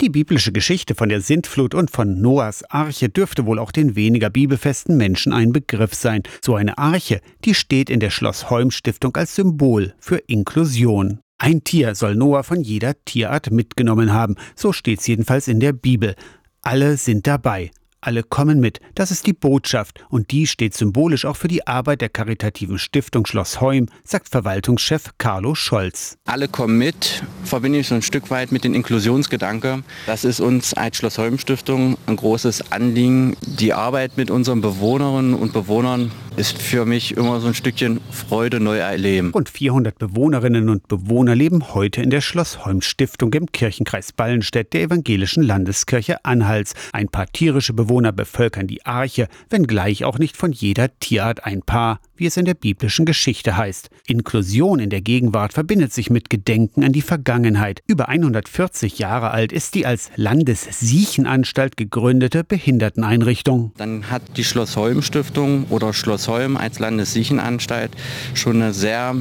Die biblische Geschichte von der Sintflut und von Noahs Arche dürfte wohl auch den weniger bibelfesten Menschen ein Begriff sein. So eine Arche, die steht in der Schloss Holm Stiftung als Symbol für Inklusion. Ein Tier soll Noah von jeder Tierart mitgenommen haben, so steht's jedenfalls in der Bibel. Alle sind dabei, alle kommen mit. Das ist die Botschaft und die steht symbolisch auch für die Arbeit der karitativen Stiftung Schloss Heum, sagt Verwaltungschef Carlo Scholz. Alle kommen mit, verbinde ich so ein Stück weit mit den Inklusionsgedanke. Das ist uns als Schloss Heum Stiftung ein großes Anliegen. Die Arbeit mit unseren Bewohnerinnen und Bewohnern ist für mich immer so ein Stückchen Freude neu erleben. Rund 400 Bewohnerinnen und Bewohner leben heute in der Schloss Holm Stiftung im Kirchenkreis Ballenstedt der evangelischen Landeskirche Anhals. Ein paar tierische Bewohner bevölkern die Arche, wenngleich auch nicht von jeder Tierart ein Paar, wie es in der biblischen Geschichte heißt. Inklusion in der Gegenwart verbindet sich mit Gedenken an die Vergangenheit. Über 140 Jahre alt ist die als Landessiechenanstalt gegründete Behinderteneinrichtung. Dann hat die Schloss Holm Stiftung oder Schloss Holm als Landessiechenanstalt schon eine sehr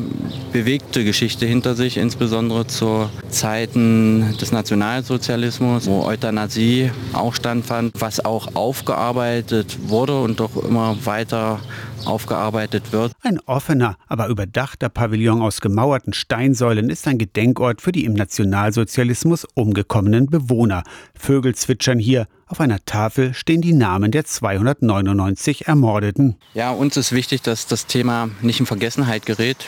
bewegte Geschichte hinter sich, insbesondere zu Zeiten des Nationalsozialismus, wo Euthanasie auch standfand, was auch aufgearbeitet wurde und doch immer weiter aufgearbeitet wird. Ein offener, aber überdachter Pavillon aus gemauerten Steinsäulen ist ein Gedenkort für die im Nationalsozialismus umgekommenen Bewohner. Vögel zwitschern hier. Auf einer Tafel stehen die Namen der 299 Ermordeten. Ja, uns ist wichtig, dass das Thema nicht in Vergessenheit gerät.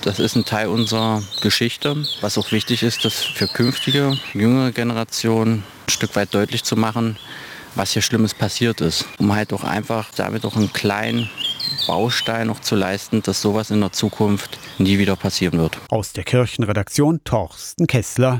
Das ist ein Teil unserer Geschichte. Was auch wichtig ist, das für künftige, jüngere Generationen ein Stück weit deutlich zu machen, was hier Schlimmes passiert ist. Um halt auch einfach damit auch einen kleinen Baustein noch zu leisten, dass sowas in der Zukunft nie wieder passieren wird. Aus der Kirchenredaktion Torsten Kessler.